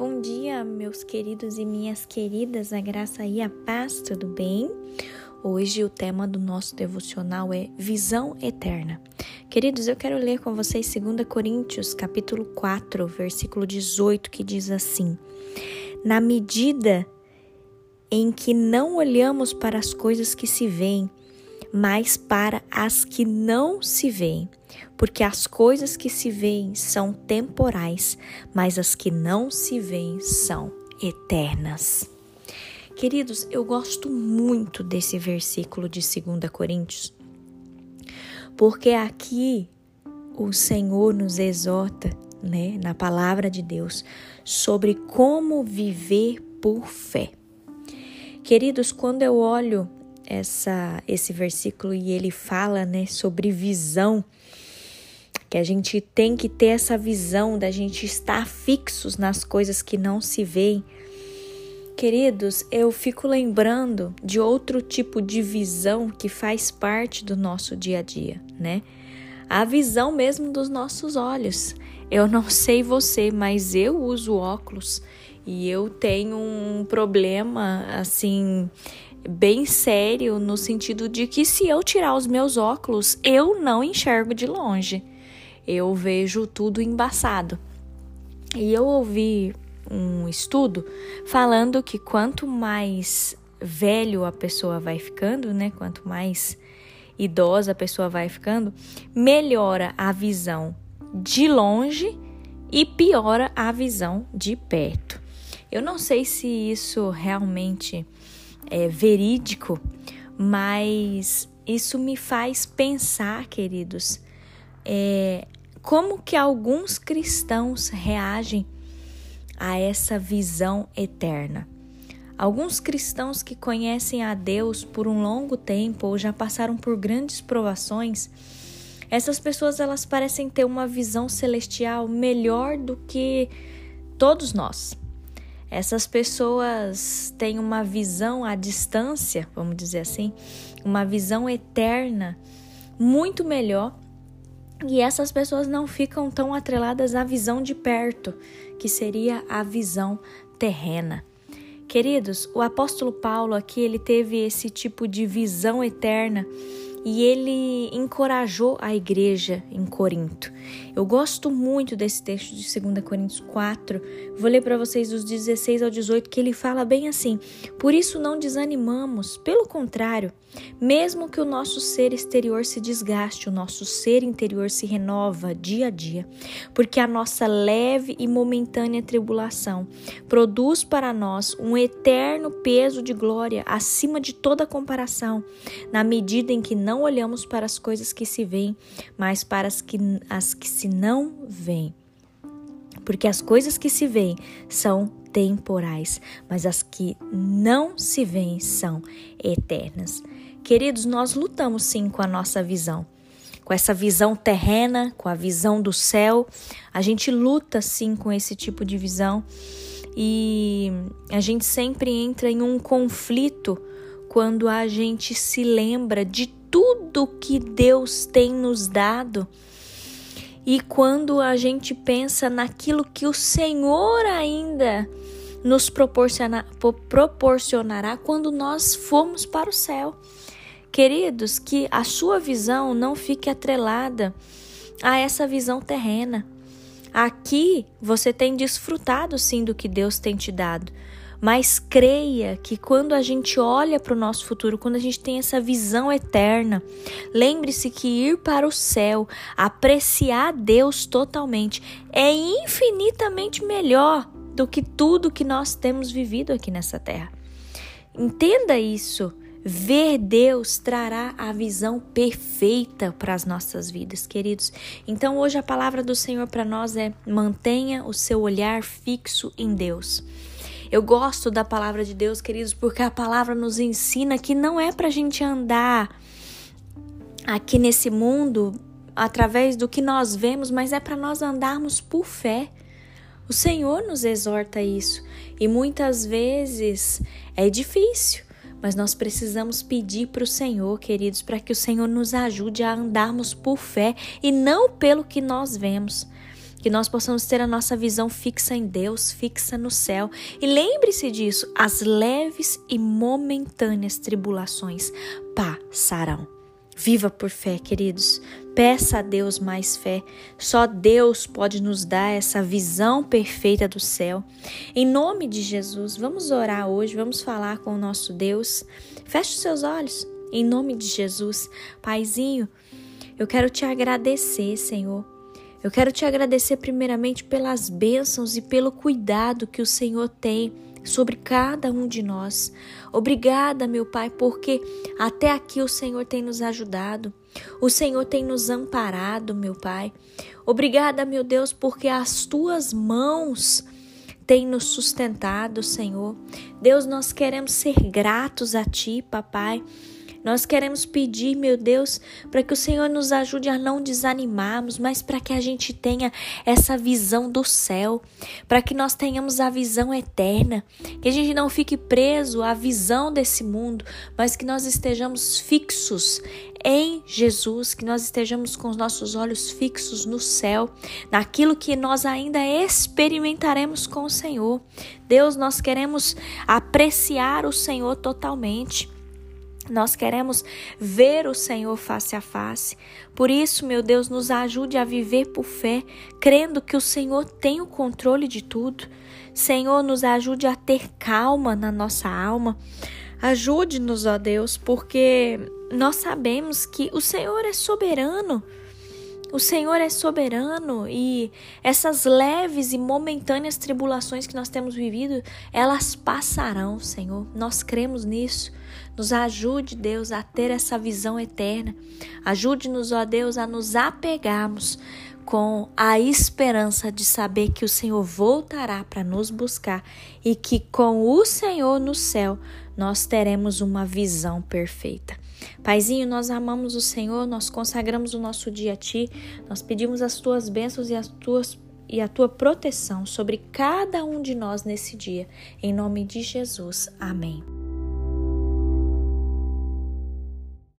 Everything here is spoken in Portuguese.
Bom dia, meus queridos e minhas queridas, a graça e a paz, tudo bem? Hoje o tema do nosso devocional é visão eterna. Queridos, eu quero ler com vocês 2 Coríntios, capítulo 4, versículo 18, que diz assim: Na medida em que não olhamos para as coisas que se veem, mas para as que não se veem. Porque as coisas que se veem são temporais, mas as que não se veem são eternas. Queridos, eu gosto muito desse versículo de 2 Coríntios, porque aqui o Senhor nos exorta, né, na palavra de Deus, sobre como viver por fé. Queridos, quando eu olho essa esse versículo e ele fala, né, sobre visão, que a gente tem que ter essa visão da gente estar fixos nas coisas que não se veem. Queridos, eu fico lembrando de outro tipo de visão que faz parte do nosso dia a dia, né? A visão mesmo dos nossos olhos. Eu não sei você, mas eu uso óculos e eu tenho um problema assim bem sério no sentido de que se eu tirar os meus óculos, eu não enxergo de longe. Eu vejo tudo embaçado. E eu ouvi um estudo falando que quanto mais velho a pessoa vai ficando, né? Quanto mais idosa a pessoa vai ficando, melhora a visão de longe e piora a visão de perto. Eu não sei se isso realmente é, verídico, mas isso me faz pensar, queridos, é, como que alguns cristãos reagem a essa visão eterna. Alguns cristãos que conhecem a Deus por um longo tempo ou já passaram por grandes provações, essas pessoas elas parecem ter uma visão celestial melhor do que todos nós. Essas pessoas têm uma visão à distância, vamos dizer assim, uma visão eterna muito melhor. E essas pessoas não ficam tão atreladas à visão de perto, que seria a visão terrena. Queridos, o apóstolo Paulo aqui ele teve esse tipo de visão eterna e ele encorajou a igreja em Corinto. Eu gosto muito desse texto de 2 Coríntios 4. Vou ler para vocês dos 16 ao 18 que ele fala bem assim: Por isso não desanimamos, pelo contrário, mesmo que o nosso ser exterior se desgaste, o nosso ser interior se renova dia a dia, porque a nossa leve e momentânea tribulação produz para nós um eterno peso de glória acima de toda comparação, na medida em que não olhamos para as coisas que se veem, mas para as que, as que se não veem. Porque as coisas que se veem são temporais, mas as que não se veem são eternas. Queridos, nós lutamos sim com a nossa visão, com essa visão terrena, com a visão do céu. A gente luta sim com esse tipo de visão e a gente sempre entra em um conflito quando a gente se lembra de tudo que Deus tem nos dado. E quando a gente pensa naquilo que o Senhor ainda nos proporciona, proporcionará quando nós formos para o céu. Queridos, que a sua visão não fique atrelada a essa visão terrena. Aqui você tem desfrutado sim do que Deus tem te dado, mas creia que quando a gente olha para o nosso futuro, quando a gente tem essa visão eterna, lembre-se que ir para o céu, apreciar Deus totalmente, é infinitamente melhor do que tudo que nós temos vivido aqui nessa terra. Entenda isso. Ver Deus trará a visão perfeita para as nossas vidas, queridos. Então, hoje a palavra do Senhor para nós é: mantenha o seu olhar fixo em Deus. Eu gosto da palavra de Deus, queridos, porque a palavra nos ensina que não é para a gente andar aqui nesse mundo através do que nós vemos, mas é para nós andarmos por fé. O Senhor nos exorta isso e muitas vezes é difícil, mas nós precisamos pedir para o Senhor, queridos, para que o Senhor nos ajude a andarmos por fé e não pelo que nós vemos. Que nós possamos ter a nossa visão fixa em Deus, fixa no céu. E lembre-se disso: as leves e momentâneas tribulações passarão. Viva por fé, queridos. Peça a Deus mais fé. Só Deus pode nos dar essa visão perfeita do céu. Em nome de Jesus, vamos orar hoje, vamos falar com o nosso Deus. Feche os seus olhos. Em nome de Jesus, Paizinho, eu quero te agradecer, Senhor eu quero te agradecer primeiramente pelas bênçãos e pelo cuidado que o Senhor tem sobre cada um de nós. Obrigada, meu Pai, porque até aqui o Senhor tem nos ajudado. O Senhor tem nos amparado, meu Pai. Obrigada, meu Deus, porque as tuas mãos têm nos sustentado, Senhor. Deus, nós queremos ser gratos a ti, papai nós queremos pedir, meu Deus, para que o Senhor nos ajude a não desanimarmos, mas para que a gente tenha essa visão do céu, para que nós tenhamos a visão eterna, que a gente não fique preso à visão desse mundo, mas que nós estejamos fixos em Jesus, que nós estejamos com os nossos olhos fixos no céu, naquilo que nós ainda experimentaremos com o Senhor. Deus, nós queremos apreciar o Senhor totalmente. Nós queremos ver o Senhor face a face. Por isso, meu Deus, nos ajude a viver por fé, crendo que o Senhor tem o controle de tudo. Senhor, nos ajude a ter calma na nossa alma. Ajude-nos, ó Deus, porque nós sabemos que o Senhor é soberano. O Senhor é soberano e essas leves e momentâneas tribulações que nós temos vivido, elas passarão, Senhor. Nós cremos nisso. Nos ajude, Deus, a ter essa visão eterna. Ajude-nos, ó Deus, a nos apegarmos com a esperança de saber que o Senhor voltará para nos buscar e que com o Senhor no céu nós teremos uma visão perfeita. Paizinho, nós amamos o Senhor, nós consagramos o nosso dia a Ti, nós pedimos as Tuas bênçãos e as Tuas e a tua proteção sobre cada um de nós nesse dia. Em nome de Jesus. Amém.